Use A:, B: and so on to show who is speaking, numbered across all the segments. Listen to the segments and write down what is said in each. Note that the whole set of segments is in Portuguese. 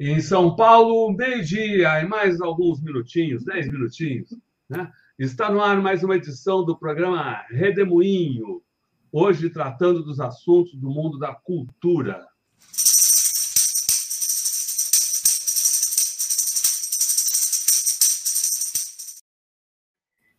A: Em São Paulo, meio-dia, e mais alguns minutinhos, dez minutinhos. Né? Está no ar mais uma edição do programa Redemoinho, hoje tratando dos assuntos do mundo da cultura.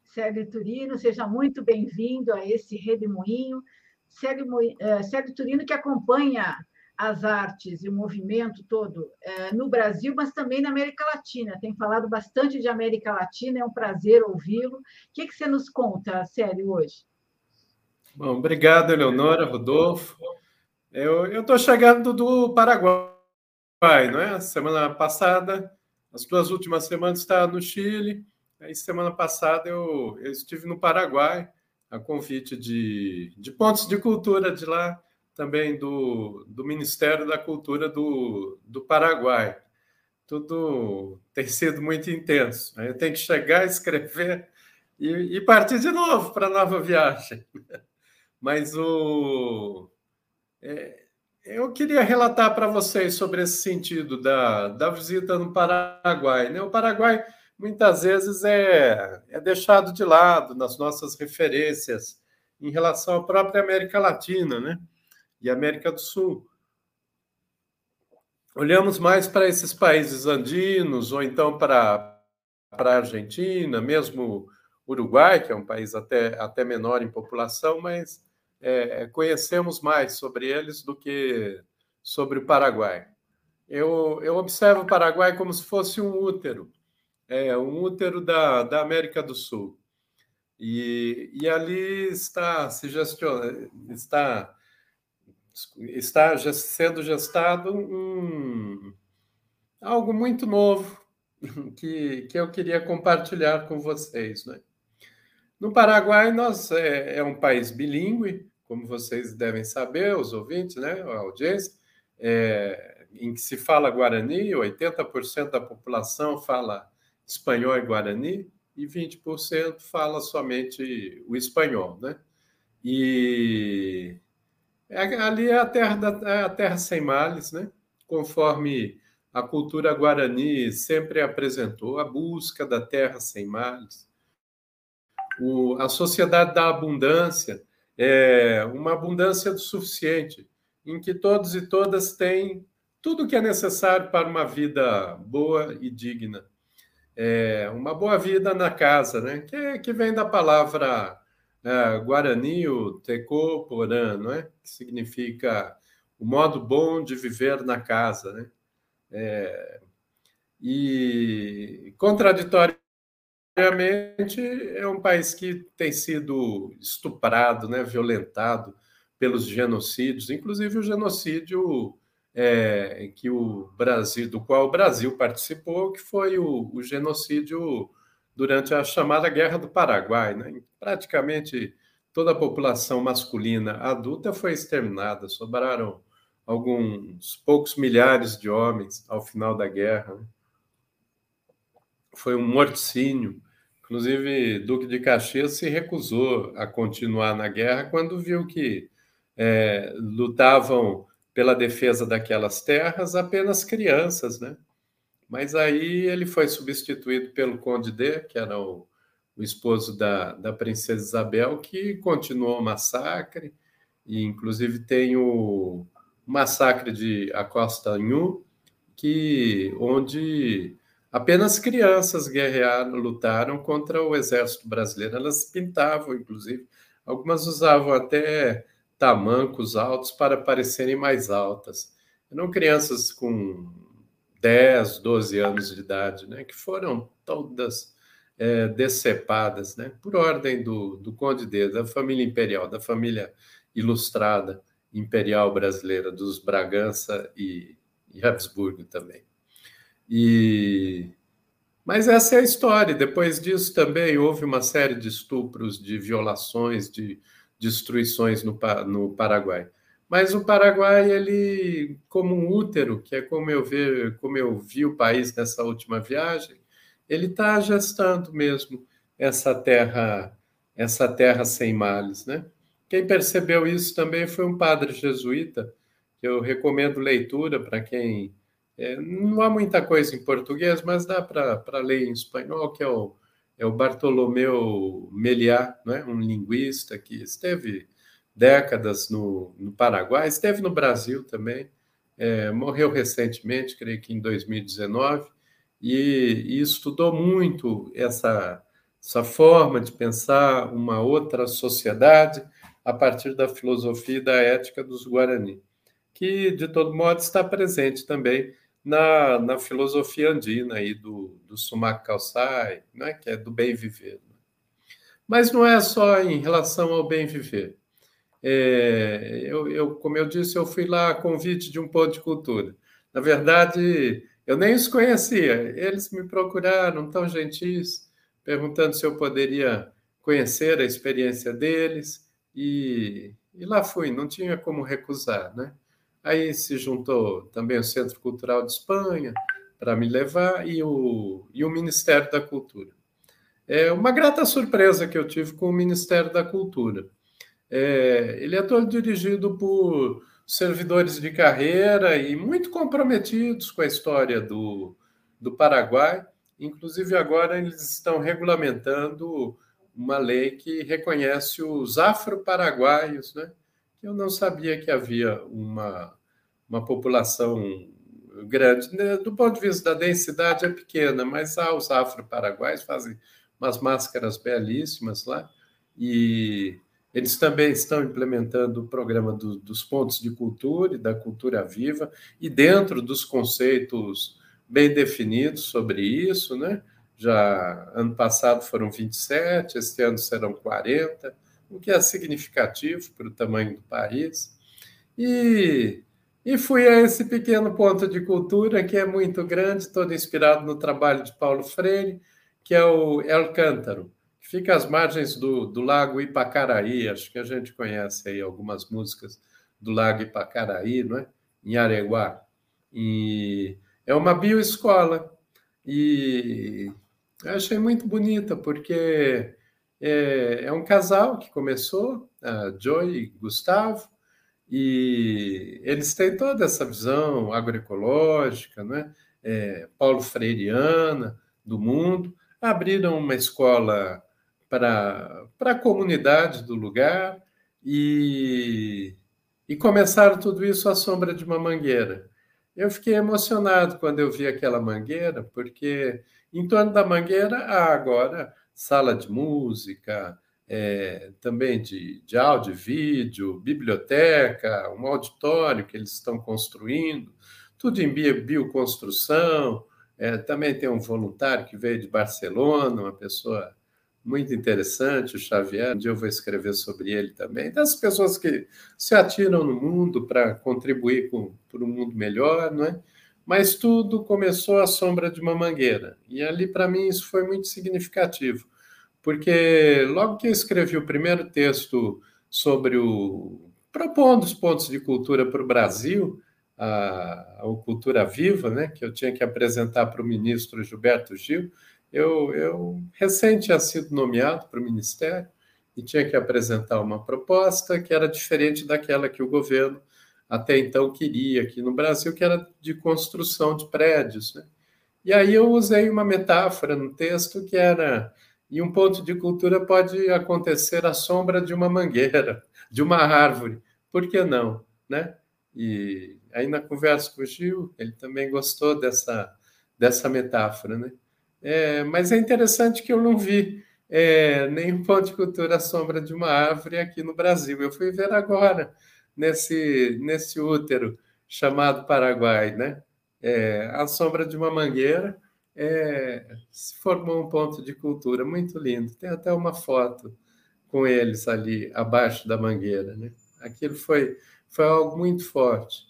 B: Célio Turino, seja muito bem-vindo a esse Redemoinho. Célio, uh, Célio Turino, que acompanha as artes e o movimento todo é, no Brasil, mas também na América Latina. Tem falado bastante de América Latina, é um prazer ouvi-lo. O que, que você nos conta, Célio, hoje?
C: Bom, obrigado, Eleonora, Rodolfo. Eu estou chegando do Paraguai, não é? Semana passada, as duas últimas semanas estava no Chile, aí semana passada eu, eu estive no Paraguai, a convite de, de pontos de cultura de lá, também do, do Ministério da Cultura do, do Paraguai. Tudo tem sido muito intenso. Né? Eu tenho que chegar, escrever e, e partir de novo para a nova viagem. Mas o, é, eu queria relatar para vocês sobre esse sentido da, da visita no Paraguai. Né? O Paraguai muitas vezes é, é deixado de lado nas nossas referências em relação à própria América Latina, né? E América do Sul. Olhamos mais para esses países andinos, ou então para, para a Argentina, mesmo Uruguai, que é um país até, até menor em população, mas é, conhecemos mais sobre eles do que sobre o Paraguai. Eu, eu observo o Paraguai como se fosse um útero, é, um útero da, da América do Sul. E, e ali está se gestiona, está está sendo gestado um, algo muito novo que, que eu queria compartilhar com vocês. Né? No Paraguai, nós é, é, um país bilíngue, como vocês devem saber, os ouvintes, né, a audiência, é, em que se fala Guarani, 80% da população fala espanhol e Guarani, e 20% fala somente o espanhol. Né? E ali é a terra, da, é a terra sem males, né? conforme a cultura guarani sempre apresentou, a busca da terra sem males. O, a sociedade da abundância é uma abundância do suficiente, em que todos e todas têm tudo o que é necessário para uma vida boa e digna. É, uma boa vida na casa, né? que, que vem da palavra é, Guarani, o Tecoporã, não é? que significa o modo bom de viver na casa. Né? É, e, contraditoriamente, é um país que tem sido estuprado, né, violentado pelos genocídios, inclusive o genocídio é, que o Brasil, do qual o Brasil participou, que foi o, o genocídio durante a chamada Guerra do Paraguai. Né? Praticamente toda a população masculina adulta foi exterminada, sobraram alguns poucos milhares de homens ao final da guerra. Né? Foi um morticínio. Inclusive, Duque de Caxias se recusou a continuar na guerra quando viu que é, lutavam pela defesa daquelas terras apenas crianças, né? Mas aí ele foi substituído pelo Conde D, que era o, o esposo da, da princesa Isabel, que continuou o massacre, e inclusive tem o massacre de Acosta Nhu, que onde apenas crianças guerrearam, lutaram contra o exército brasileiro. Elas pintavam, inclusive, algumas usavam até tamancos altos para parecerem mais altas. Eram crianças com 10, 12 anos de idade, né, que foram todas é, decepadas, né, por ordem do, do Conde D, da família imperial, da família ilustrada imperial brasileira, dos Bragança e, e Habsburgo também. E mas essa é a história. Depois disso também houve uma série de estupros, de violações, de destruições no, no Paraguai. Mas o Paraguai, ele, como um útero, que é como eu, vi, como eu vi o país nessa última viagem, ele está gestando mesmo essa terra, essa terra sem males, né? Quem percebeu isso também foi um padre jesuíta, que eu recomendo leitura para quem É, não há muita coisa em português, mas dá para ler em espanhol, que é o, é o Bartolomeu Meliá, né? um linguista que esteve décadas no, no Paraguai, esteve no Brasil também, é, morreu recentemente, creio que em 2019, e, e estudou muito essa, essa forma de pensar uma outra sociedade a partir da filosofia e da ética dos Guarani, que, de todo modo, está presente também na, na filosofia andina aí do, do Sumac né, que é do bem viver. Mas não é só em relação ao bem viver. É, eu, eu, como eu disse, eu fui lá a convite de um ponto de cultura. Na verdade, eu nem os conhecia. Eles me procuraram, tão gentis, perguntando se eu poderia conhecer a experiência deles. E, e lá fui, não tinha como recusar, né? Aí se juntou também o Centro Cultural de Espanha para me levar e o, e o Ministério da Cultura. É uma grata surpresa que eu tive com o Ministério da Cultura. É, ele é todo dirigido por servidores de carreira e muito comprometidos com a história do, do Paraguai. Inclusive, agora eles estão regulamentando uma lei que reconhece os afro-paraguaios, né? Eu não sabia que havia uma, uma população grande. Né? Do ponto de vista da densidade, é pequena, mas há os afro-paraguaios, fazem umas máscaras belíssimas lá, e eles também estão implementando o programa do, dos pontos de cultura e da cultura viva, e dentro dos conceitos bem definidos sobre isso, né? Já ano passado foram 27, este ano serão 40, o que é significativo para o tamanho do país. E, e fui a esse pequeno ponto de cultura que é muito grande, todo inspirado no trabalho de Paulo Freire, que é o El Cântaro, fica às margens do, do Lago Ipacaraí. Acho que a gente conhece aí algumas músicas do Lago Ipacaraí, não é? em Areguá. E é uma bioescola. E eu achei muito bonita, porque é, é um casal que começou, a Joy e Gustavo, e eles têm toda essa visão agroecológica, né? É, Paulo Freireana do mundo, abriram uma escola para a comunidade do lugar e, e começaram tudo isso à sombra de uma mangueira. Eu fiquei emocionado quando eu vi aquela mangueira, porque em torno da mangueira há agora sala de música, é, também de, de áudio e vídeo, biblioteca, um auditório que eles estão construindo, tudo em bioconstrução. É, também tem um voluntário que veio de Barcelona, uma pessoa muito interessante, o Xavier. Um dia eu vou escrever sobre ele também. Das pessoas que se atiram no mundo para contribuir com, para um mundo melhor, não é? Mas tudo começou à sombra de uma mangueira. E ali, para mim, isso foi muito significativo porque logo que eu escrevi o primeiro texto sobre o. propondo os pontos de cultura para o Brasil, a, a Cultura Viva, né, que eu tinha que apresentar para o ministro Gilberto Gil, eu, eu recém tinha sido nomeado para o ministério e tinha que apresentar uma proposta que era diferente daquela que o governo até então queria aqui no Brasil, que era de construção de prédios. Né? E aí eu usei uma metáfora no texto que era e um ponto de cultura pode acontecer à sombra de uma mangueira, de uma árvore. Por que não? Né? E aí na conversa com o Gil, ele também gostou dessa, dessa metáfora. Né? É, mas é interessante que eu não vi é, nenhum ponto de cultura à sombra de uma árvore aqui no Brasil. Eu fui ver agora, nesse, nesse útero chamado Paraguai, né? É, à sombra de uma mangueira, é, se formou um ponto de cultura muito lindo. Tem até uma foto com eles ali abaixo da mangueira. Né? Aquilo foi, foi algo muito forte.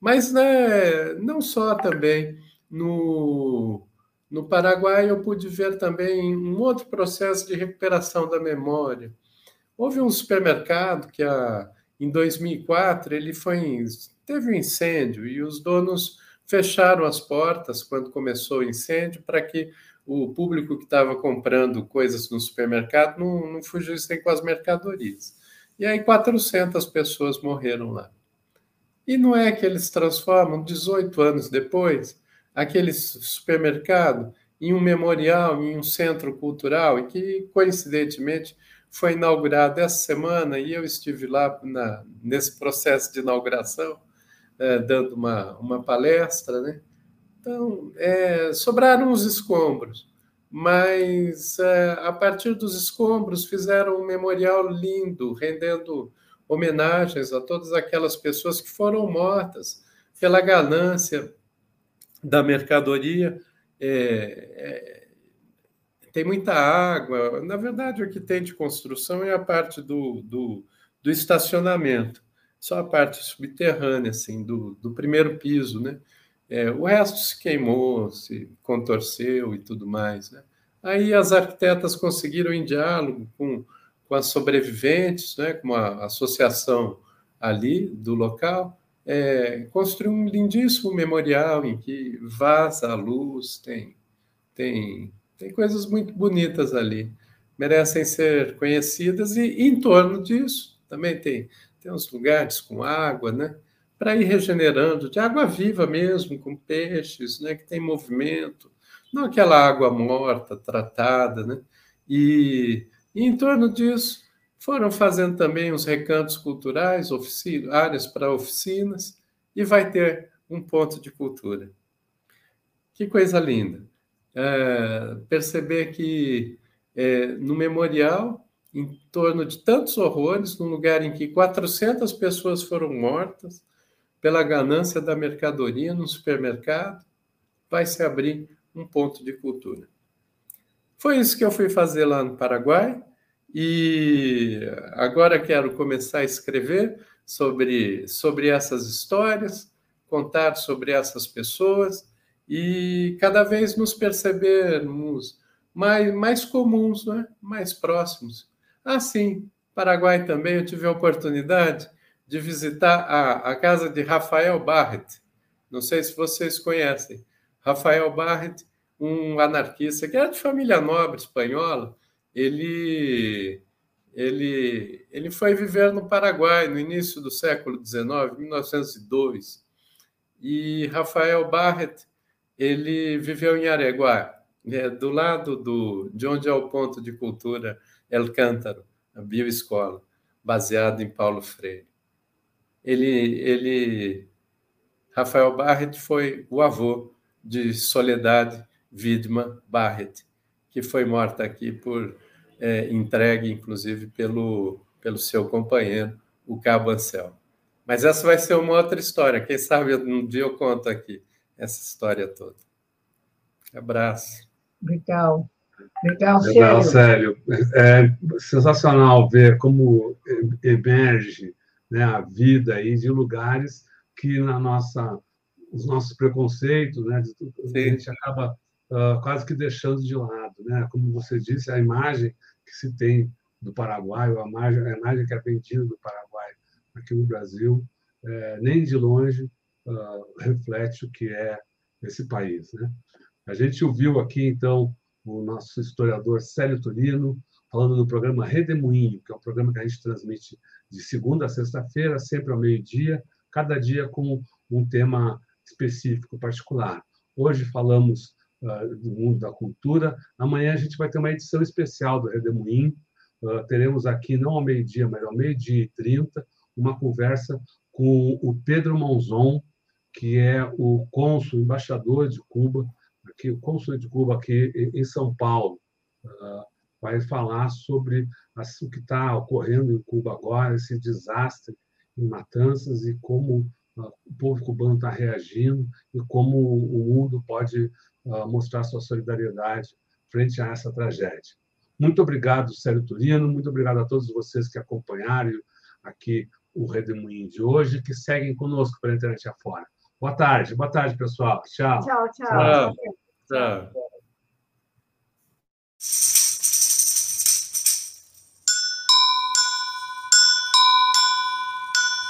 C: Mas né, não só também no, no Paraguai, eu pude ver também um outro processo de recuperação da memória. Houve um supermercado que, a, em 2004, ele foi, teve um incêndio e os donos fecharam as portas quando começou o incêndio para que o público que estava comprando coisas no supermercado não, não fugisse com as mercadorias. E aí 400 pessoas morreram lá. E não é que eles transformam, 18 anos depois, aquele supermercado em um memorial, em um centro cultural, e que, coincidentemente, foi inaugurado essa semana, e eu estive lá na, nesse processo de inauguração, é, dando uma, uma palestra, né? Então, é, sobraram os escombros, mas é, a partir dos escombros fizeram um memorial lindo, rendendo homenagens a todas aquelas pessoas que foram mortas pela ganância da mercadoria. É, é, tem muita água. Na verdade, o que tem de construção é a parte do, do, do estacionamento, só a parte subterrânea, assim, do, do primeiro piso, né? É, o resto se queimou, se contorceu e tudo mais. Né? Aí as arquitetas conseguiram, em diálogo com, com as sobreviventes, né, com a associação ali do local, é, construir um lindíssimo memorial em que vaza a luz, tem, tem, tem coisas muito bonitas ali, merecem ser conhecidas, e, e em torno disso também tem, tem uns lugares com água, né? para ir regenerando, de água viva mesmo, com peixes, né, que tem movimento, não aquela água morta, tratada, né? E, e em torno disso foram fazendo também os recantos culturais, oficina, áreas para oficinas, e vai ter um ponto de cultura. Que coisa linda! É, perceber que é, no memorial, em torno de tantos horrores, num lugar em que 400 pessoas foram mortas, pela ganância da mercadoria no supermercado, vai se abrir um ponto de cultura. Foi isso que eu fui fazer lá no Paraguai e agora quero começar a escrever sobre, sobre essas histórias, contar sobre essas pessoas e cada vez nos percebermos mais, mais comuns, né? mais próximos. Assim, Paraguai também eu tive a oportunidade de visitar a, a casa de Rafael Barret. Não sei se vocês conhecem. Rafael Barret, um anarquista que era de família nobre espanhola, ele, ele, ele foi viver no Paraguai no início do século XIX, 1902. E Rafael Barret, ele viveu em Areguá, é, do lado do, de onde é o ponto de cultura El Cântaro, a bioescola, baseado em Paulo Freire ele, ele Rafael Barrett foi o avô de Soledade Widman Barrett, que foi morta aqui por é, entregue, inclusive, pelo, pelo seu companheiro, o Cabo Anselmo. Mas essa vai ser uma outra história. Quem sabe um dia eu conto aqui essa história toda. Abraço.
B: Legal. Legal,
A: Legal Célio. É sensacional ver como emerge né, a vida aí de lugares que na nossa os nossos preconceitos, né, a gente acaba uh, quase que deixando de lado, né? Como você disse, a imagem que se tem do Paraguai, a imagem, a imagem que é vendida do Paraguai aqui no Brasil, é, nem de longe uh, reflete o que é esse país, né? A gente ouviu aqui então o nosso historiador Célio Turino falando no programa Redemoinho, que é um programa que a gente transmite de segunda a sexta-feira, sempre ao meio-dia, cada dia com um tema específico, particular. Hoje falamos uh, do mundo da cultura, amanhã a gente vai ter uma edição especial do Redemoinho. Uh, teremos aqui, não ao meio-dia, mas ao meio-dia e trinta, uma conversa com o Pedro Monzon, que é o cônsul, embaixador de Cuba, aqui, o cônsul de Cuba aqui em São Paulo. Uh, vai falar sobre o que está ocorrendo em Cuba agora, esse desastre em Matanças e como o povo cubano está reagindo e como o mundo pode uh, mostrar sua solidariedade frente a essa tragédia. Muito obrigado, Célio Turino, muito obrigado a todos vocês que acompanharam aqui o Redemoinho de hoje, que seguem conosco pela internet afora. Boa tarde, boa tarde, pessoal. Tchau.
B: Tchau, tchau. tchau. tchau.